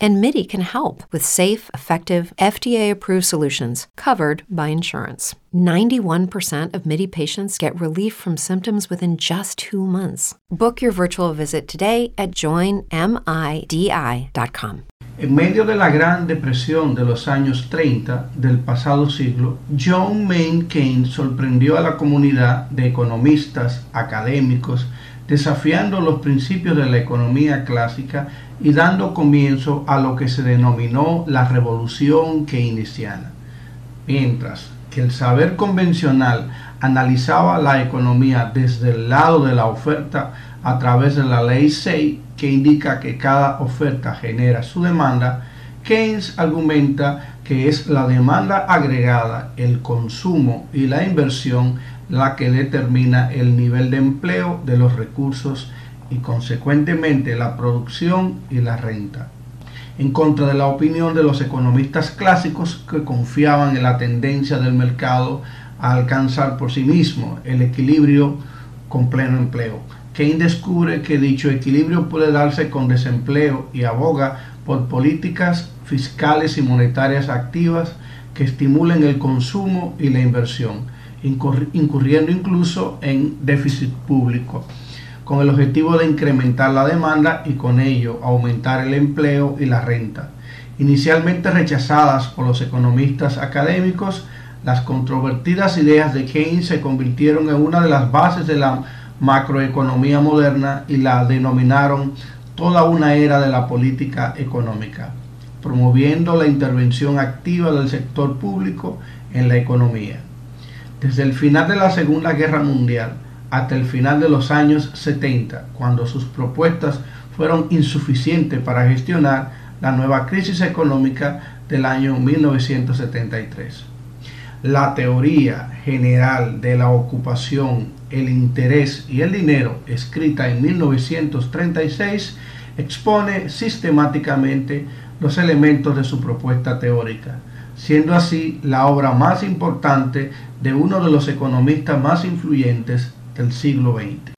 And MIDI can help with safe, effective, FDA approved solutions covered by insurance. 91% of MIDI patients get relief from symptoms within just two months. Book your virtual visit today at joinmidi.com. En medio de la Gran Depresión de los años 30 del pasado siglo, John Maynard Keynes sorprendió a la comunidad de economistas, académicos, desafiando los principios de la economía clásica y dando comienzo a lo que se denominó la revolución keynesiana. Mientras que el saber convencional analizaba la economía desde el lado de la oferta a través de la ley 6 que indica que cada oferta genera su demanda, Keynes argumenta que es la demanda agregada, el consumo y la inversión la que determina el nivel de empleo de los recursos y consecuentemente la producción y la renta. En contra de la opinión de los economistas clásicos que confiaban en la tendencia del mercado a alcanzar por sí mismo el equilibrio con pleno empleo. Keynes descubre que dicho equilibrio puede darse con desempleo y aboga por políticas fiscales y monetarias activas que estimulen el consumo y la inversión, incurriendo incluso en déficit público, con el objetivo de incrementar la demanda y con ello aumentar el empleo y la renta. Inicialmente rechazadas por los economistas académicos, las controvertidas ideas de Keynes se convirtieron en una de las bases de la macroeconomía moderna y la denominaron toda una era de la política económica, promoviendo la intervención activa del sector público en la economía. Desde el final de la Segunda Guerra Mundial hasta el final de los años 70, cuando sus propuestas fueron insuficientes para gestionar la nueva crisis económica del año 1973. La teoría general de la ocupación el interés y el dinero, escrita en 1936, expone sistemáticamente los elementos de su propuesta teórica, siendo así la obra más importante de uno de los economistas más influyentes del siglo XX.